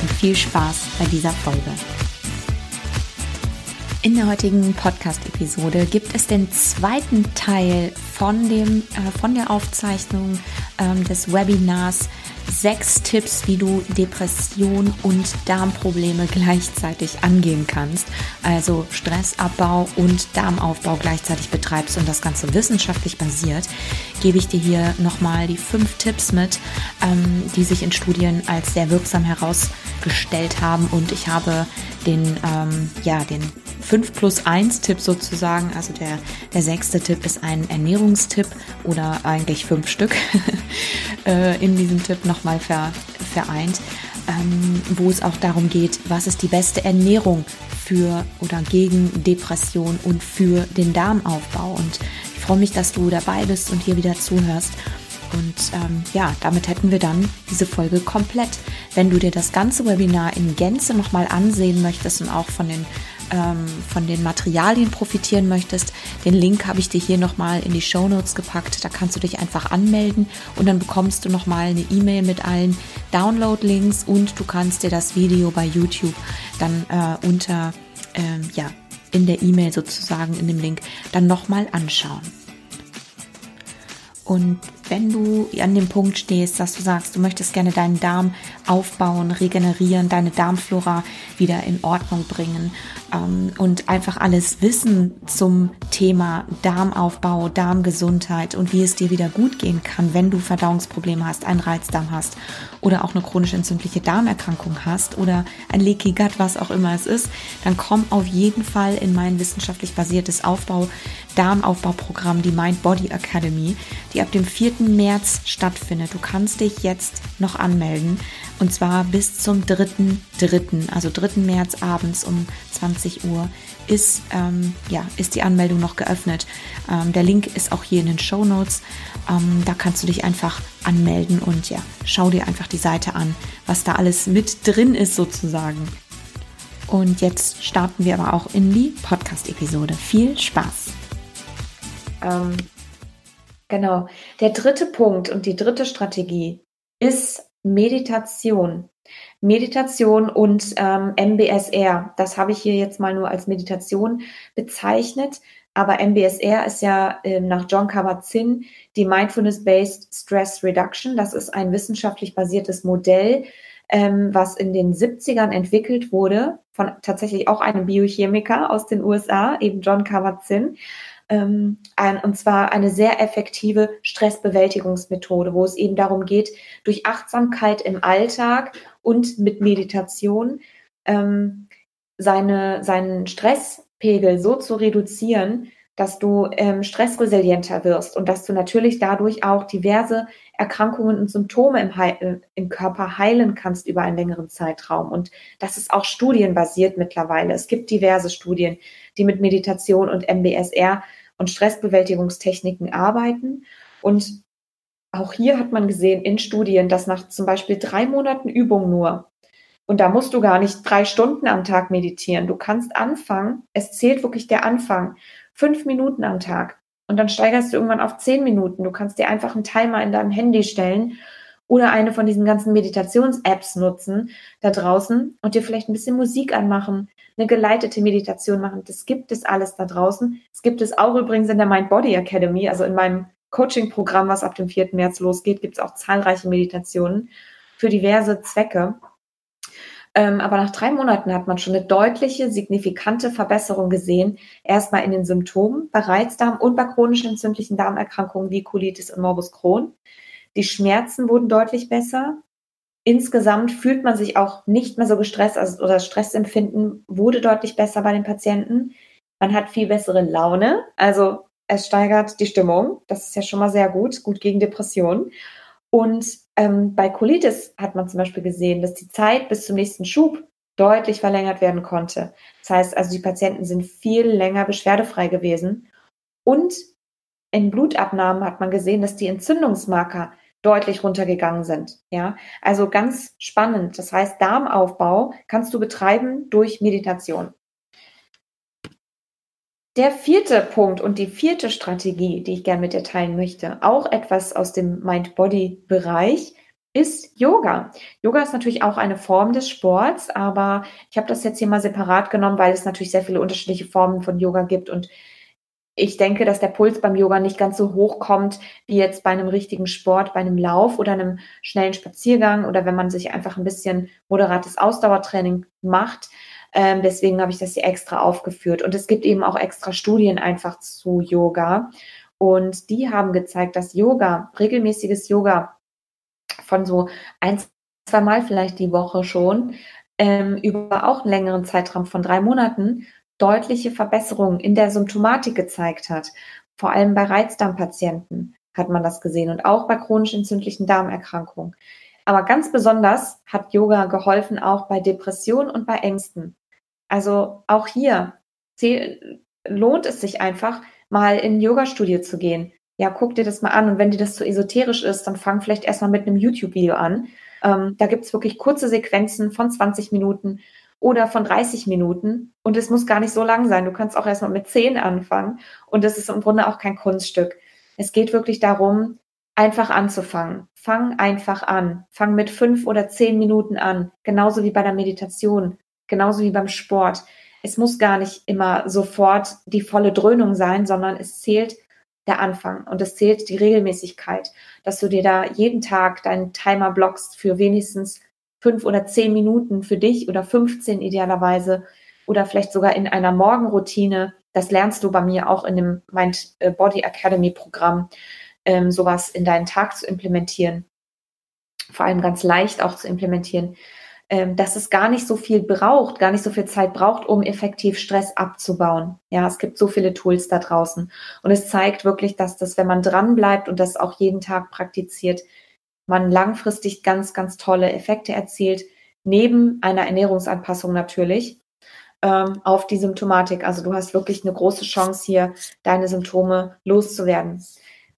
und viel Spaß bei dieser Folge. In der heutigen Podcast-Episode gibt es den zweiten Teil von, dem, äh, von der Aufzeichnung ähm, des Webinars sechs Tipps, wie du Depression und Darmprobleme gleichzeitig angehen kannst. Also Stressabbau und Darmaufbau gleichzeitig betreibst und das Ganze wissenschaftlich basiert, gebe ich dir hier nochmal die fünf Tipps mit, ähm, die sich in Studien als sehr wirksam herausgestellt haben. Und ich habe den, ähm, ja, den 5 plus 1 Tipp sozusagen. Also der, der sechste Tipp ist ein Ernährungstipp oder eigentlich fünf Stück äh, in diesem Tipp nochmal ver, vereint, ähm, wo es auch darum geht, was ist die beste Ernährung für oder gegen Depression und für den Darmaufbau. Und ich freue mich, dass du dabei bist und hier wieder zuhörst. Und ähm, ja, damit hätten wir dann diese Folge komplett. Wenn du dir das ganze Webinar in Gänze nochmal ansehen möchtest und auch von den ähm, von den Materialien profitieren möchtest, den Link habe ich dir hier nochmal in die Show Notes gepackt. Da kannst du dich einfach anmelden und dann bekommst du nochmal eine E-Mail mit allen Download-Links und du kannst dir das Video bei YouTube dann äh, unter, ähm, ja, in der E-Mail sozusagen, in dem Link, dann nochmal anschauen. Und wenn du an dem Punkt stehst, dass du sagst, du möchtest gerne deinen Darm aufbauen, regenerieren, deine Darmflora wieder in Ordnung bringen ähm, und einfach alles Wissen zum Thema Darmaufbau, Darmgesundheit und wie es dir wieder gut gehen kann, wenn du Verdauungsprobleme hast, einen Reizdarm hast oder auch eine chronisch entzündliche Darmerkrankung hast oder ein Leaky Gut, was auch immer es ist, dann komm auf jeden Fall in mein wissenschaftlich basiertes Aufbau Darmaufbauprogramm, die Mind Body Academy, die ab dem 4. März stattfindet. Du kannst dich jetzt noch anmelden und zwar bis zum 3.3., also 3. März abends um 20 Uhr ist, ähm, ja, ist die Anmeldung noch geöffnet. Ähm, der Link ist auch hier in den Show Notes. Ähm, da kannst du dich einfach anmelden und ja, schau dir einfach die Seite an, was da alles mit drin ist sozusagen. Und jetzt starten wir aber auch in die Podcast-Episode. Viel Spaß! Genau. Der dritte Punkt und die dritte Strategie ist Meditation. Meditation und ähm, MBSR. Das habe ich hier jetzt mal nur als Meditation bezeichnet. Aber MBSR ist ja äh, nach John Kabat-Zinn die Mindfulness-Based Stress Reduction. Das ist ein wissenschaftlich basiertes Modell, ähm, was in den 70ern entwickelt wurde von tatsächlich auch einem Biochemiker aus den USA, eben John Kabat-Zinn. Ähm, ein, und zwar eine sehr effektive Stressbewältigungsmethode, wo es eben darum geht, durch Achtsamkeit im Alltag und mit Meditation ähm, seine, seinen Stresspegel so zu reduzieren, dass du ähm, stressresilienter wirst und dass du natürlich dadurch auch diverse Erkrankungen und Symptome im, äh, im, Körper heilen kannst über einen längeren Zeitraum. Und das ist auch studienbasiert mittlerweile. Es gibt diverse Studien, die mit Meditation und MBSR und Stressbewältigungstechniken arbeiten. Und auch hier hat man gesehen in Studien, dass nach zum Beispiel drei Monaten Übung nur, und da musst du gar nicht drei Stunden am Tag meditieren, du kannst anfangen, es zählt wirklich der Anfang fünf Minuten am Tag. Und dann steigerst du irgendwann auf zehn Minuten. Du kannst dir einfach einen Timer in deinem Handy stellen oder eine von diesen ganzen Meditations-Apps nutzen da draußen und dir vielleicht ein bisschen Musik anmachen, eine geleitete Meditation machen. Das gibt es alles da draußen. Es gibt es auch übrigens in der Mind Body Academy, also in meinem Coaching-Programm, was ab dem 4. März losgeht, gibt es auch zahlreiche Meditationen für diverse Zwecke. Ähm, aber nach drei Monaten hat man schon eine deutliche, signifikante Verbesserung gesehen. Erstmal in den Symptomen bei Reizdarm und bei chronisch entzündlichen Darmerkrankungen wie Colitis und Morbus Crohn. Die Schmerzen wurden deutlich besser. Insgesamt fühlt man sich auch nicht mehr so gestresst, also oder Stressempfinden wurde deutlich besser bei den Patienten. Man hat viel bessere Laune, also es steigert die Stimmung. Das ist ja schon mal sehr gut, gut gegen Depressionen. Und ähm, bei Colitis hat man zum Beispiel gesehen, dass die Zeit bis zum nächsten Schub deutlich verlängert werden konnte. Das heißt also, die Patienten sind viel länger beschwerdefrei gewesen. Und in Blutabnahmen hat man gesehen, dass die Entzündungsmarker deutlich runtergegangen sind. Ja, also ganz spannend. Das heißt, Darmaufbau kannst du betreiben durch Meditation. Der vierte Punkt und die vierte Strategie, die ich gerne mit dir teilen möchte, auch etwas aus dem Mind-Body-Bereich, ist Yoga. Yoga ist natürlich auch eine Form des Sports, aber ich habe das jetzt hier mal separat genommen, weil es natürlich sehr viele unterschiedliche Formen von Yoga gibt und ich denke, dass der Puls beim Yoga nicht ganz so hoch kommt wie jetzt bei einem richtigen Sport, bei einem Lauf oder einem schnellen Spaziergang oder wenn man sich einfach ein bisschen moderates Ausdauertraining macht. Ähm, deswegen habe ich das hier extra aufgeführt. Und es gibt eben auch extra Studien einfach zu Yoga. Und die haben gezeigt, dass Yoga, regelmäßiges Yoga von so ein, zwei Mal vielleicht die Woche schon, ähm, über auch einen längeren Zeitraum von drei Monaten deutliche Verbesserungen in der Symptomatik gezeigt hat. Vor allem bei Reizdarmpatienten hat man das gesehen und auch bei chronisch entzündlichen Darmerkrankungen. Aber ganz besonders hat Yoga geholfen auch bei Depressionen und bei Ängsten. Also auch hier lohnt es sich einfach, mal in ein Yoga-Studio zu gehen. Ja, guck dir das mal an und wenn dir das zu esoterisch ist, dann fang vielleicht erstmal mit einem YouTube-Video an. Ähm, da gibt's wirklich kurze Sequenzen von 20 Minuten oder von 30 Minuten. Und es muss gar nicht so lang sein. Du kannst auch erstmal mit 10 anfangen. Und das ist im Grunde auch kein Kunststück. Es geht wirklich darum, einfach anzufangen. Fang einfach an. Fang mit fünf oder zehn Minuten an. Genauso wie bei der Meditation. Genauso wie beim Sport. Es muss gar nicht immer sofort die volle Dröhnung sein, sondern es zählt der Anfang und es zählt die Regelmäßigkeit, dass du dir da jeden Tag deinen Timer blockst für wenigstens fünf oder zehn Minuten für dich oder 15 idealerweise oder vielleicht sogar in einer Morgenroutine. Das lernst du bei mir auch in dem Mind äh, Body Academy Programm, ähm, sowas in deinen Tag zu implementieren. Vor allem ganz leicht auch zu implementieren, ähm, dass es gar nicht so viel braucht, gar nicht so viel Zeit braucht, um effektiv Stress abzubauen. Ja, es gibt so viele Tools da draußen. Und es zeigt wirklich, dass das, wenn man dran bleibt und das auch jeden Tag praktiziert, man langfristig ganz, ganz tolle Effekte erzielt, neben einer Ernährungsanpassung natürlich ähm, auf die Symptomatik. Also du hast wirklich eine große Chance hier, deine Symptome loszuwerden.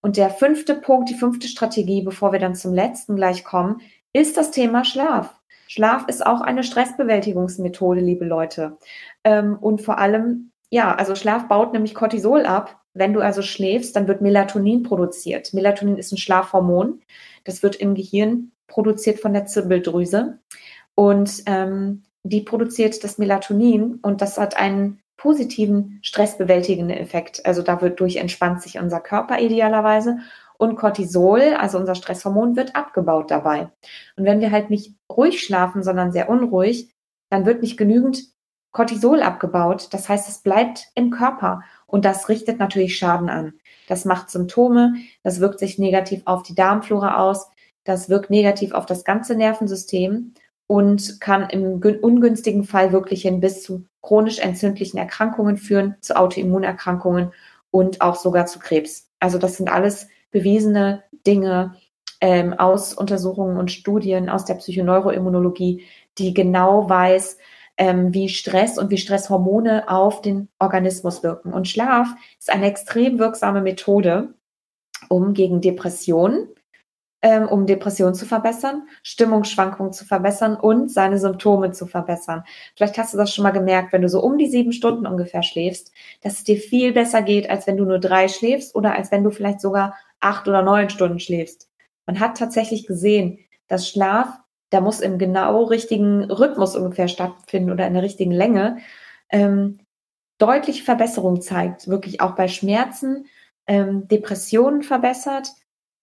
Und der fünfte Punkt, die fünfte Strategie, bevor wir dann zum letzten gleich kommen, ist das Thema Schlaf. Schlaf ist auch eine Stressbewältigungsmethode, liebe Leute. Ähm, und vor allem, ja, also Schlaf baut nämlich Cortisol ab. Wenn du also schläfst, dann wird Melatonin produziert. Melatonin ist ein Schlafhormon. Das wird im Gehirn produziert von der Zirbeldrüse. Und ähm, die produziert das Melatonin und das hat einen positiven stressbewältigenden Effekt. Also dadurch entspannt sich unser Körper idealerweise und Cortisol, also unser Stresshormon, wird abgebaut dabei. Und wenn wir halt nicht ruhig schlafen, sondern sehr unruhig, dann wird nicht genügend Cortisol abgebaut. Das heißt, es bleibt im Körper und das richtet natürlich Schaden an. Das macht Symptome, das wirkt sich negativ auf die Darmflora aus, das wirkt negativ auf das ganze Nervensystem und kann im ungünstigen Fall wirklich hin bis zu chronisch entzündlichen Erkrankungen führen, zu Autoimmunerkrankungen und auch sogar zu Krebs. Also das sind alles bewiesene Dinge ähm, aus Untersuchungen und Studien aus der Psychoneuroimmunologie, die genau weiß, ähm, wie Stress und wie Stresshormone auf den Organismus wirken. Und Schlaf ist eine extrem wirksame Methode, um gegen Depressionen, ähm, um Depressionen zu verbessern, Stimmungsschwankungen zu verbessern und seine Symptome zu verbessern. Vielleicht hast du das schon mal gemerkt, wenn du so um die sieben Stunden ungefähr schläfst, dass es dir viel besser geht, als wenn du nur drei schläfst oder als wenn du vielleicht sogar acht oder neun Stunden schläfst. Man hat tatsächlich gesehen, dass Schlaf da muss im genau richtigen Rhythmus ungefähr stattfinden oder in der richtigen Länge, ähm, deutliche Verbesserung zeigt, wirklich auch bei Schmerzen, ähm, Depressionen verbessert,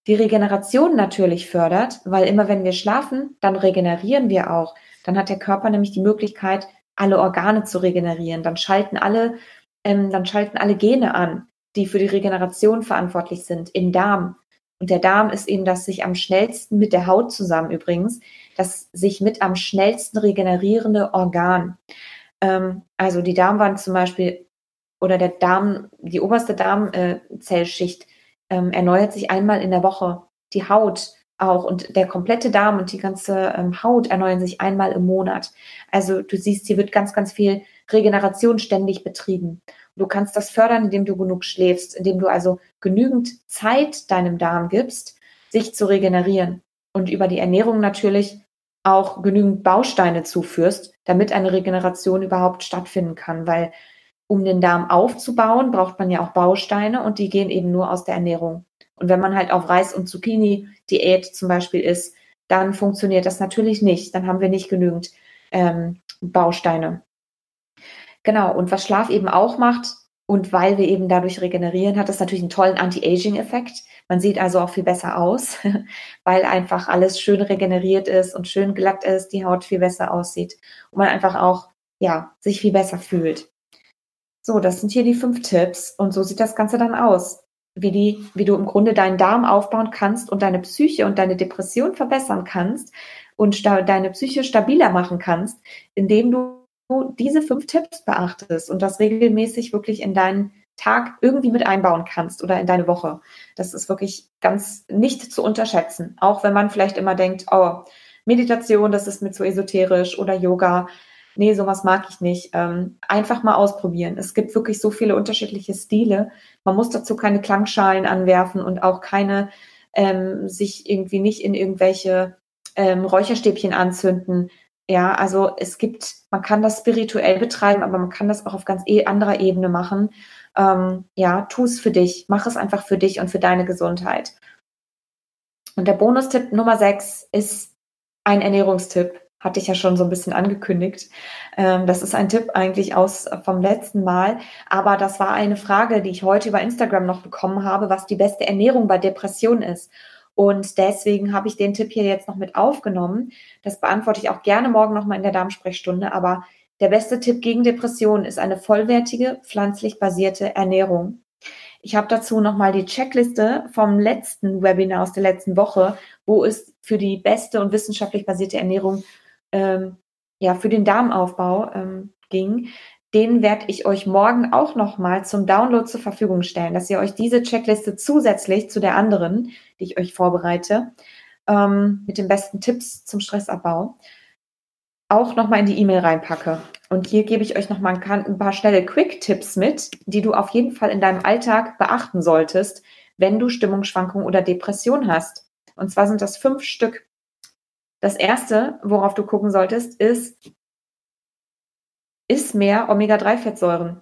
die Regeneration natürlich fördert, weil immer wenn wir schlafen, dann regenerieren wir auch. Dann hat der Körper nämlich die Möglichkeit, alle Organe zu regenerieren. Dann schalten alle, ähm, dann schalten alle Gene an, die für die Regeneration verantwortlich sind, im Darm. Und der Darm ist eben das sich am schnellsten mit der Haut zusammen übrigens, das sich mit am schnellsten regenerierende Organ. Ähm, also die Darmwand zum Beispiel oder der Darm, die oberste Darmzellschicht äh, ähm, erneuert sich einmal in der Woche. Die Haut auch und der komplette Darm und die ganze ähm, Haut erneuern sich einmal im Monat. Also du siehst, hier wird ganz, ganz viel Regeneration ständig betrieben. Du kannst das fördern, indem du genug schläfst, indem du also genügend Zeit deinem Darm gibst, sich zu regenerieren und über die Ernährung natürlich auch genügend Bausteine zuführst, damit eine Regeneration überhaupt stattfinden kann, weil um den Darm aufzubauen, braucht man ja auch Bausteine und die gehen eben nur aus der Ernährung. Und wenn man halt auf Reis- und Zucchini-Diät zum Beispiel ist, dann funktioniert das natürlich nicht. Dann haben wir nicht genügend ähm, Bausteine. Genau, und was Schlaf eben auch macht, und weil wir eben dadurch regenerieren, hat das natürlich einen tollen Anti-Aging-Effekt. Man sieht also auch viel besser aus, weil einfach alles schön regeneriert ist und schön glatt ist, die Haut viel besser aussieht und man einfach auch, ja, sich viel besser fühlt. So, das sind hier die fünf Tipps und so sieht das Ganze dann aus. Wie, die, wie du im Grunde deinen Darm aufbauen kannst und deine Psyche und deine Depression verbessern kannst und deine Psyche stabiler machen kannst, indem du diese fünf Tipps beachtest und das regelmäßig wirklich in deinen Tag irgendwie mit einbauen kannst oder in deine Woche. Das ist wirklich ganz nicht zu unterschätzen. Auch wenn man vielleicht immer denkt, oh, Meditation, das ist mir zu esoterisch oder Yoga. Nee, sowas mag ich nicht. Ähm, einfach mal ausprobieren. Es gibt wirklich so viele unterschiedliche Stile. Man muss dazu keine Klangschalen anwerfen und auch keine ähm, sich irgendwie nicht in irgendwelche ähm, Räucherstäbchen anzünden. Ja, also es gibt, man kann das spirituell betreiben, aber man kann das auch auf ganz e anderer Ebene machen. Ähm, ja, tu es für dich, mach es einfach für dich und für deine Gesundheit. Und der Bonustipp Nummer sechs ist ein Ernährungstipp. Hatte ich ja schon so ein bisschen angekündigt. Ähm, das ist ein Tipp eigentlich aus vom letzten Mal. Aber das war eine Frage, die ich heute über Instagram noch bekommen habe, was die beste Ernährung bei Depressionen ist. Und deswegen habe ich den Tipp hier jetzt noch mit aufgenommen. Das beantworte ich auch gerne morgen nochmal in der Darmsprechstunde. Aber der beste Tipp gegen Depressionen ist eine vollwertige, pflanzlich basierte Ernährung. Ich habe dazu nochmal die Checkliste vom letzten Webinar aus der letzten Woche, wo es für die beste und wissenschaftlich basierte Ernährung ähm, ja, für den Darmaufbau ähm, ging den werde ich euch morgen auch nochmal zum Download zur Verfügung stellen, dass ihr euch diese Checkliste zusätzlich zu der anderen, die ich euch vorbereite, ähm, mit den besten Tipps zum Stressabbau, auch nochmal in die E-Mail reinpacke. Und hier gebe ich euch nochmal ein paar schnelle Quick-Tipps mit, die du auf jeden Fall in deinem Alltag beachten solltest, wenn du Stimmungsschwankungen oder Depression hast. Und zwar sind das fünf Stück. Das erste, worauf du gucken solltest, ist, iss mehr Omega-3-Fettsäuren.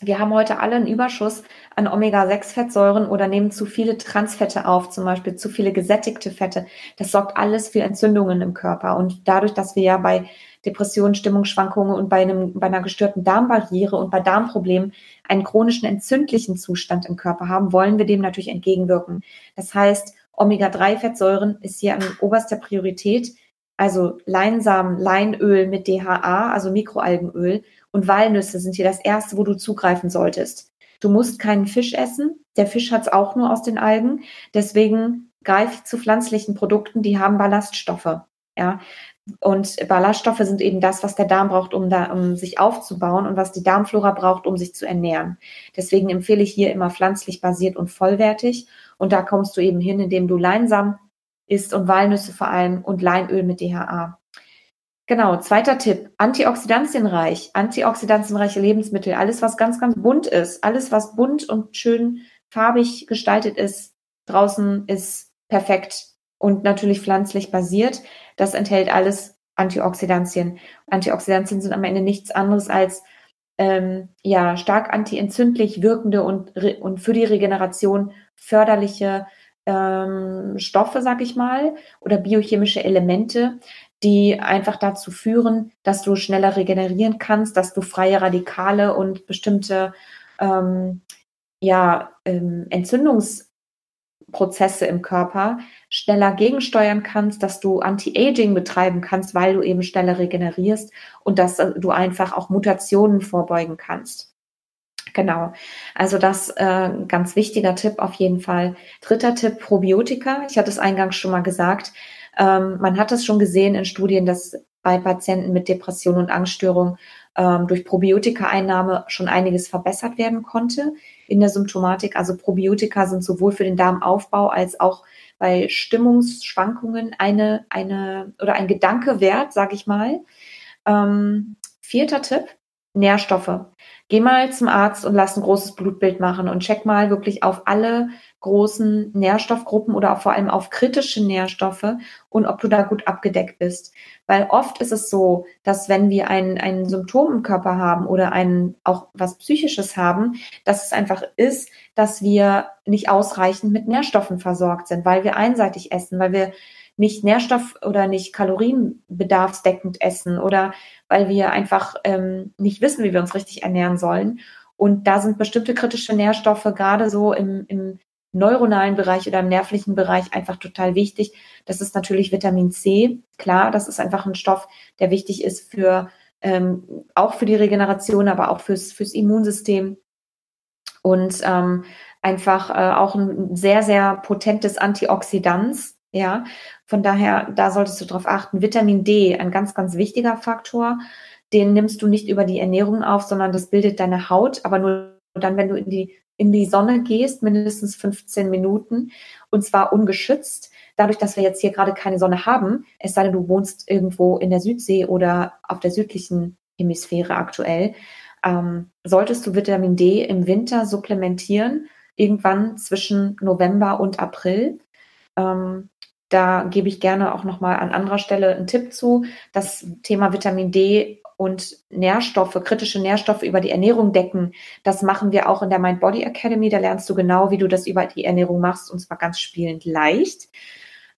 Wir haben heute alle einen Überschuss an Omega-6-Fettsäuren oder nehmen zu viele Transfette auf, zum Beispiel zu viele gesättigte Fette. Das sorgt alles für Entzündungen im Körper. Und dadurch, dass wir ja bei Depressionen, Stimmungsschwankungen und bei, einem, bei einer gestörten Darmbarriere und bei Darmproblemen einen chronischen entzündlichen Zustand im Körper haben, wollen wir dem natürlich entgegenwirken. Das heißt, Omega-3-Fettsäuren ist hier an oberster Priorität also Leinsamen, Leinöl mit DHA, also Mikroalgenöl und Walnüsse sind hier das erste, wo du zugreifen solltest. Du musst keinen Fisch essen. Der Fisch hat es auch nur aus den Algen. Deswegen greif zu pflanzlichen Produkten, die haben Ballaststoffe. Ja, und Ballaststoffe sind eben das, was der Darm braucht, um, da, um sich aufzubauen und was die Darmflora braucht, um sich zu ernähren. Deswegen empfehle ich hier immer pflanzlich basiert und vollwertig. Und da kommst du eben hin, indem du Leinsamen isst und Walnüsse vor allem und Leinöl mit DHA. Genau, zweiter Tipp, antioxidantienreich, antioxidantienreiche Lebensmittel, alles was ganz, ganz bunt ist, alles was bunt und schön farbig gestaltet ist, draußen ist perfekt und natürlich pflanzlich basiert. Das enthält alles Antioxidantien. Antioxidantien sind am Ende nichts anderes als ähm, ja stark antientzündlich wirkende und, und für die Regeneration förderliche ähm, Stoffe, sag ich mal, oder biochemische Elemente, die einfach dazu führen, dass du schneller regenerieren kannst, dass du freie Radikale und bestimmte ähm, ja, ähm, Entzündungsprozesse im Körper schneller gegensteuern kannst, dass du Anti-Aging betreiben kannst, weil du eben schneller regenerierst und dass du einfach auch Mutationen vorbeugen kannst. Genau. Also das äh, ganz wichtiger Tipp auf jeden Fall. Dritter Tipp, Probiotika. Ich hatte es eingangs schon mal gesagt. Ähm, man hat es schon gesehen in Studien, dass bei Patienten mit Depression und Angststörung ähm, durch Probiotika-Einnahme schon einiges verbessert werden konnte in der Symptomatik. Also Probiotika sind sowohl für den Darmaufbau als auch bei Stimmungsschwankungen eine, eine oder ein Gedanke wert, sage ich mal. Ähm, vierter Tipp, Nährstoffe. Geh mal zum Arzt und lass ein großes Blutbild machen und check mal wirklich auf alle großen Nährstoffgruppen oder vor allem auf kritische Nährstoffe und ob du da gut abgedeckt bist. Weil oft ist es so, dass wenn wir ein, ein Symptom im Körper haben oder ein, auch was Psychisches haben, dass es einfach ist, dass wir nicht ausreichend mit Nährstoffen versorgt sind, weil wir einseitig essen, weil wir nicht nährstoff- oder nicht kalorienbedarfsdeckend essen oder weil wir einfach ähm, nicht wissen, wie wir uns richtig ernähren sollen. Und da sind bestimmte kritische Nährstoffe gerade so im, im neuronalen Bereich oder im nervlichen Bereich einfach total wichtig. Das ist natürlich Vitamin C. Klar, das ist einfach ein Stoff, der wichtig ist für ähm, auch für die Regeneration, aber auch fürs, fürs Immunsystem. Und ähm, einfach äh, auch ein sehr, sehr potentes Antioxidant. Ja, von daher, da solltest du darauf achten. Vitamin D, ein ganz, ganz wichtiger Faktor. Den nimmst du nicht über die Ernährung auf, sondern das bildet deine Haut, aber nur dann, wenn du in die in die Sonne gehst, mindestens 15 Minuten, und zwar ungeschützt. Dadurch, dass wir jetzt hier gerade keine Sonne haben, es sei denn, du wohnst irgendwo in der Südsee oder auf der südlichen Hemisphäre aktuell, ähm, solltest du Vitamin D im Winter supplementieren, irgendwann zwischen November und April. Ähm, da gebe ich gerne auch nochmal an anderer Stelle einen Tipp zu. Das Thema Vitamin D und Nährstoffe, kritische Nährstoffe über die Ernährung decken. Das machen wir auch in der Mind Body Academy. Da lernst du genau, wie du das über die Ernährung machst und zwar ganz spielend leicht.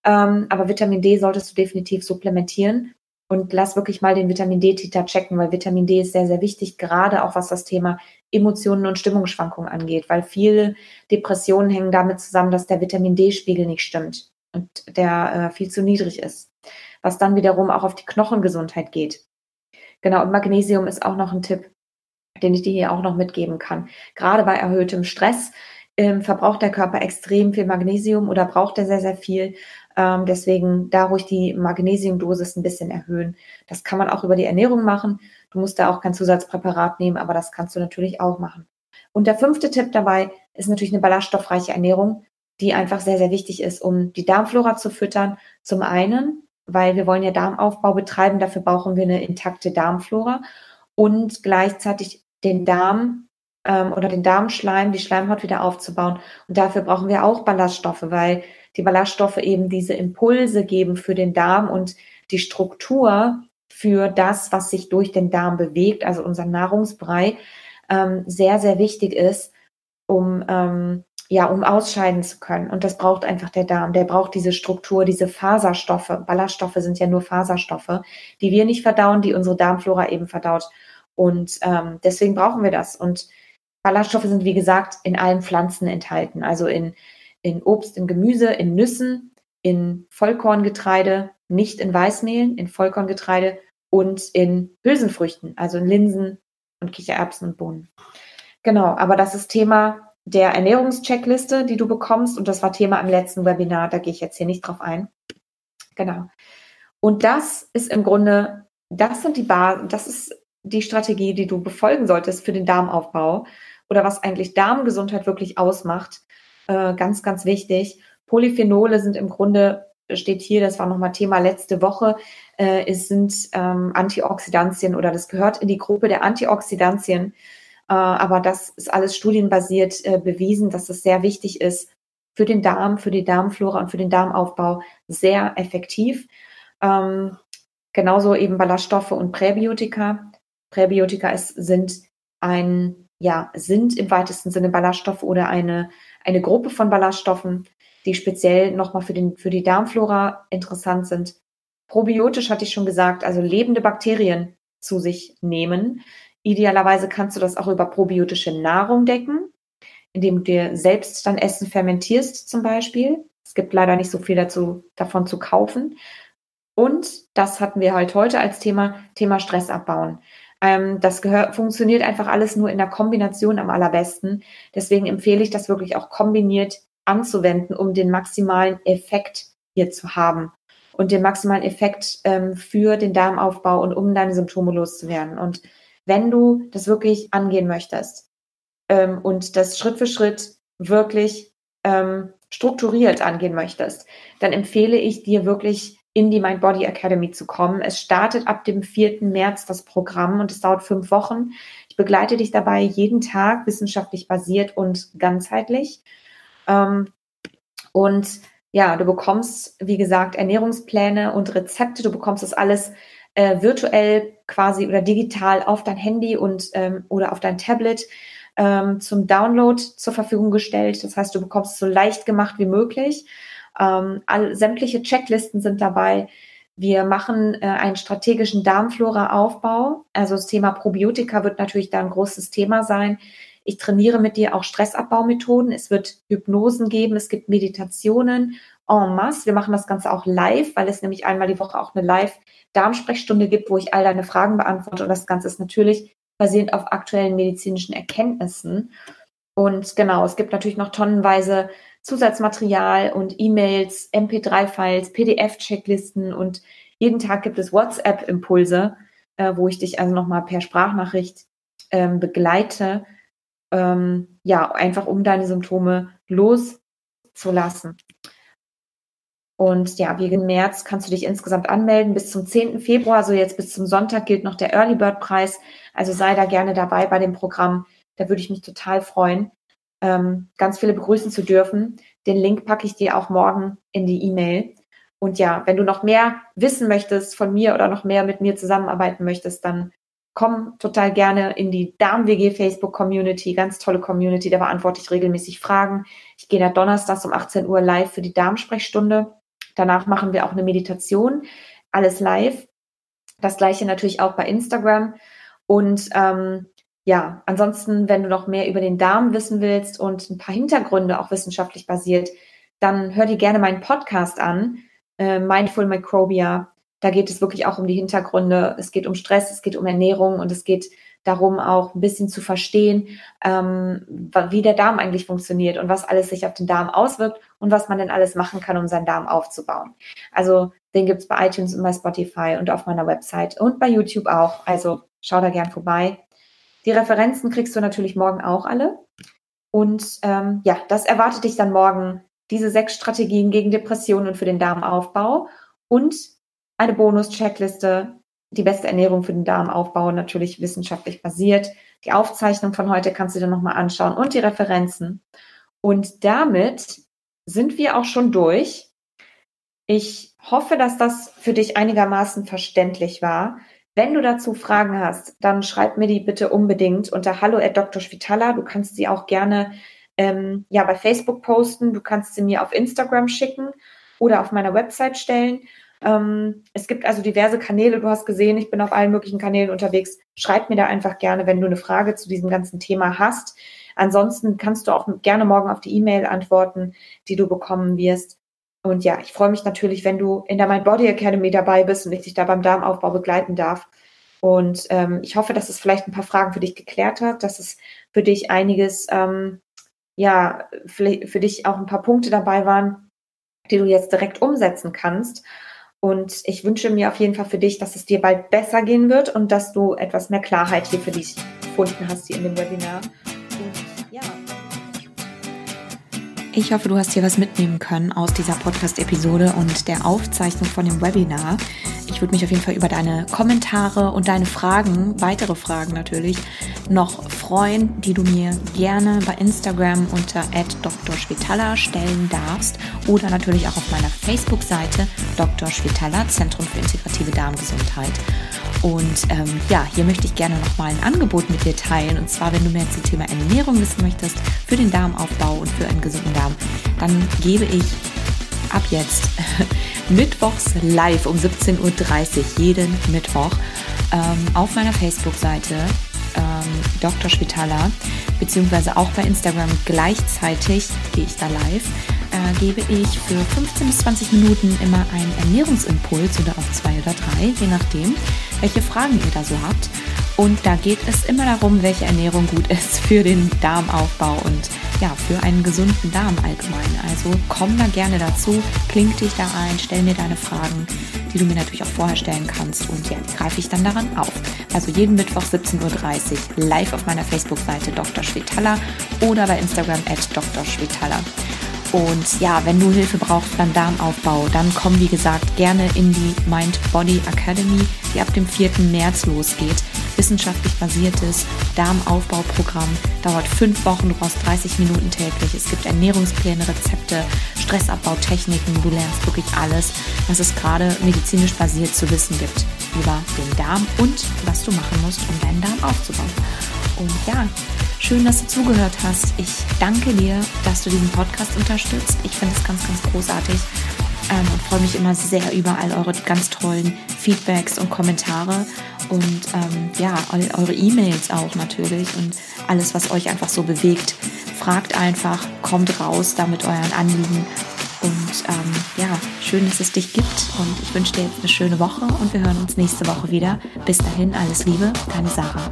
Ähm, aber Vitamin D solltest du definitiv supplementieren und lass wirklich mal den Vitamin D-Titer checken, weil Vitamin D ist sehr, sehr wichtig, gerade auch was das Thema Emotionen und Stimmungsschwankungen angeht, weil viele Depressionen hängen damit zusammen, dass der Vitamin D-Spiegel nicht stimmt und der äh, viel zu niedrig ist, was dann wiederum auch auf die Knochengesundheit geht. Genau, und Magnesium ist auch noch ein Tipp, den ich dir hier auch noch mitgeben kann. Gerade bei erhöhtem Stress ähm, verbraucht der Körper extrem viel Magnesium oder braucht er sehr, sehr viel. Ähm, deswegen da ruhig die Magnesiumdosis ein bisschen erhöhen. Das kann man auch über die Ernährung machen. Du musst da auch kein Zusatzpräparat nehmen, aber das kannst du natürlich auch machen. Und der fünfte Tipp dabei ist natürlich eine ballaststoffreiche Ernährung, die einfach sehr, sehr wichtig ist, um die Darmflora zu füttern. Zum einen weil wir wollen ja Darmaufbau betreiben. Dafür brauchen wir eine intakte Darmflora und gleichzeitig den Darm ähm, oder den Darmschleim, die Schleimhaut wieder aufzubauen. Und dafür brauchen wir auch Ballaststoffe, weil die Ballaststoffe eben diese Impulse geben für den Darm und die Struktur für das, was sich durch den Darm bewegt, also unser Nahrungsbrei, ähm, sehr, sehr wichtig ist, um ähm, ja, um ausscheiden zu können. Und das braucht einfach der Darm. Der braucht diese Struktur, diese Faserstoffe. Ballaststoffe sind ja nur Faserstoffe, die wir nicht verdauen, die unsere Darmflora eben verdaut. Und ähm, deswegen brauchen wir das. Und Ballaststoffe sind, wie gesagt, in allen Pflanzen enthalten. Also in, in Obst, in Gemüse, in Nüssen, in Vollkorngetreide, nicht in Weißmehlen, in Vollkorngetreide und in Hülsenfrüchten, also in Linsen und Kichererbsen und Bohnen. Genau, aber das ist Thema der Ernährungscheckliste, die du bekommst. Und das war Thema im letzten Webinar, da gehe ich jetzt hier nicht drauf ein. Genau. Und das ist im Grunde, das sind die Basen, das ist die Strategie, die du befolgen solltest für den Darmaufbau oder was eigentlich Darmgesundheit wirklich ausmacht. Äh, ganz, ganz wichtig. Polyphenole sind im Grunde, steht hier, das war nochmal Thema letzte Woche, äh, es sind ähm, Antioxidantien oder das gehört in die Gruppe der Antioxidantien aber das ist alles studienbasiert äh, bewiesen, dass es sehr wichtig ist für den Darm, für die Darmflora und für den Darmaufbau sehr effektiv. Ähm, genauso eben Ballaststoffe und Präbiotika. Präbiotika ist, sind ein, ja, sind im weitesten Sinne Ballaststoffe oder eine, eine Gruppe von Ballaststoffen, die speziell nochmal für, den, für die Darmflora interessant sind. Probiotisch hatte ich schon gesagt, also lebende Bakterien zu sich nehmen, Idealerweise kannst du das auch über probiotische Nahrung decken, indem du dir selbst dann Essen fermentierst zum Beispiel. Es gibt leider nicht so viel dazu, davon zu kaufen. Und das hatten wir halt heute als Thema, Thema Stress abbauen. Ähm, das gehört, funktioniert einfach alles nur in der Kombination am allerbesten. Deswegen empfehle ich das wirklich auch kombiniert anzuwenden, um den maximalen Effekt hier zu haben und den maximalen Effekt ähm, für den Darmaufbau und um deine Symptome loszuwerden. Und wenn du das wirklich angehen möchtest ähm, und das Schritt für Schritt wirklich ähm, strukturiert angehen möchtest, dann empfehle ich dir wirklich in die Mind Body Academy zu kommen. Es startet ab dem 4. März das Programm und es dauert fünf Wochen. Ich begleite dich dabei jeden Tag wissenschaftlich basiert und ganzheitlich. Ähm, und ja, du bekommst, wie gesagt, Ernährungspläne und Rezepte. Du bekommst das alles äh, virtuell quasi oder digital auf dein Handy und ähm, oder auf dein Tablet ähm, zum Download zur Verfügung gestellt. Das heißt, du bekommst es so leicht gemacht wie möglich. Ähm, all, sämtliche Checklisten sind dabei. Wir machen äh, einen strategischen Darmflora-Aufbau. Also das Thema Probiotika wird natürlich da ein großes Thema sein. Ich trainiere mit dir auch Stressabbaumethoden. Es wird Hypnosen geben. Es gibt Meditationen en masse. Wir machen das Ganze auch live, weil es nämlich einmal die Woche auch eine Live-Darmsprechstunde gibt, wo ich all deine Fragen beantworte. Und das Ganze ist natürlich basierend auf aktuellen medizinischen Erkenntnissen. Und genau, es gibt natürlich noch tonnenweise Zusatzmaterial und E-Mails, MP3-Files, PDF-Checklisten und jeden Tag gibt es WhatsApp-Impulse, äh, wo ich dich also nochmal per Sprachnachricht ähm, begleite, ähm, ja, einfach um deine Symptome loszulassen. Und ja, wegen März kannst du dich insgesamt anmelden bis zum 10. Februar, also jetzt bis zum Sonntag gilt noch der Early Bird Preis. Also sei da gerne dabei bei dem Programm. Da würde ich mich total freuen, ähm, ganz viele begrüßen zu dürfen. Den Link packe ich dir auch morgen in die E-Mail. Und ja, wenn du noch mehr wissen möchtest von mir oder noch mehr mit mir zusammenarbeiten möchtest, dann komm total gerne in die Darm-WG Facebook-Community, ganz tolle Community, da beantworte ich regelmäßig Fragen. Ich gehe da donnerstags um 18 Uhr live für die Darmsprechstunde. Danach machen wir auch eine Meditation, alles live. Das gleiche natürlich auch bei Instagram. Und ähm, ja, ansonsten, wenn du noch mehr über den Darm wissen willst und ein paar Hintergründe auch wissenschaftlich basiert, dann hör dir gerne meinen Podcast an, äh, Mindful Microbia. Da geht es wirklich auch um die Hintergründe. Es geht um Stress, es geht um Ernährung und es geht darum, auch ein bisschen zu verstehen, ähm, wie der Darm eigentlich funktioniert und was alles sich auf den Darm auswirkt und was man denn alles machen kann, um seinen Darm aufzubauen. Also den gibt's bei iTunes und bei Spotify und auf meiner Website und bei YouTube auch. Also schau da gern vorbei. Die Referenzen kriegst du natürlich morgen auch alle. Und ähm, ja, das erwartet dich dann morgen. Diese sechs Strategien gegen Depressionen und für den Darmaufbau und eine Bonus-Checkliste, die beste Ernährung für den Darmaufbau, natürlich wissenschaftlich basiert. Die Aufzeichnung von heute kannst du dir nochmal anschauen und die Referenzen. Und damit sind wir auch schon durch. Ich hoffe, dass das für dich einigermaßen verständlich war. Wenn du dazu Fragen hast, dann schreib mir die bitte unbedingt unter hallo at Dr. Schwitala. Du kannst sie auch gerne ähm, ja, bei Facebook posten. Du kannst sie mir auf Instagram schicken oder auf meiner Website stellen. Ähm, es gibt also diverse Kanäle. Du hast gesehen, ich bin auf allen möglichen Kanälen unterwegs. Schreib mir da einfach gerne, wenn du eine Frage zu diesem ganzen Thema hast. Ansonsten kannst du auch gerne morgen auf die E-Mail antworten, die du bekommen wirst. Und ja, ich freue mich natürlich, wenn du in der Mind Body Academy dabei bist und ich dich da beim Darmaufbau begleiten darf. Und ähm, ich hoffe, dass es vielleicht ein paar Fragen für dich geklärt hat, dass es für dich einiges, ähm, ja, für, für dich auch ein paar Punkte dabei waren, die du jetzt direkt umsetzen kannst. Und ich wünsche mir auf jeden Fall für dich, dass es dir bald besser gehen wird und dass du etwas mehr Klarheit hier für dich gefunden hast hier in dem Webinar. Ich hoffe, du hast hier was mitnehmen können aus dieser Podcast-Episode und der Aufzeichnung von dem Webinar. Ich würde mich auf jeden Fall über deine Kommentare und deine Fragen, weitere Fragen natürlich, noch freuen, die du mir gerne bei Instagram unter @drschwitala stellen darfst oder natürlich auch auf meiner Facebook-Seite Dr. Schwitala, Zentrum für integrative Darmgesundheit. Und ähm, ja, hier möchte ich gerne nochmal ein Angebot mit dir teilen. Und zwar, wenn du mehr zum Thema Ernährung wissen möchtest, für den Darmaufbau und für einen gesunden Darm, dann gebe ich ab jetzt mittwochs live um 17.30 Uhr, jeden Mittwoch, ähm, auf meiner Facebook-Seite ähm, Dr. Spitaler, beziehungsweise auch bei Instagram gleichzeitig gehe ich da live, äh, gebe ich für 15 bis 20 Minuten immer einen Ernährungsimpuls oder auch zwei oder drei, je nachdem, welche Fragen ihr da so habt. Und da geht es immer darum, welche Ernährung gut ist für den Darmaufbau und ja, für einen gesunden Darm allgemein. Also komm da gerne dazu, klink dich da ein, stell mir deine Fragen, die du mir natürlich auch vorher stellen kannst und ja, greife ich dann daran auf. Also jeden Mittwoch 17.30 Uhr live auf meiner Facebook-Seite Dr. Schwetala oder bei Instagram at Dr. Schwetala. Und ja, wenn du Hilfe brauchst beim Darmaufbau, dann komm wie gesagt gerne in die Mind Body Academy, die ab dem 4. März losgeht. Wissenschaftlich basiertes Darmaufbauprogramm, dauert fünf Wochen, du brauchst 30 Minuten täglich. Es gibt Ernährungspläne, Rezepte, Stressabbautechniken, du lernst wirklich alles, was es gerade medizinisch basiert zu wissen gibt über den Darm und was du machen musst, um deinen Darm aufzubauen. Und ja, schön, dass du zugehört hast. Ich danke dir, dass du diesen Podcast unterstützt. Ich finde es ganz, ganz großartig ähm, und freue mich immer sehr über all eure ganz tollen Feedbacks und Kommentare und ähm, ja, eure E-Mails auch natürlich und alles, was euch einfach so bewegt. Fragt einfach, kommt raus da mit euren Anliegen und ähm, ja, schön, dass es dich gibt und ich wünsche dir jetzt eine schöne Woche und wir hören uns nächste Woche wieder. Bis dahin, alles Liebe, deine Sarah.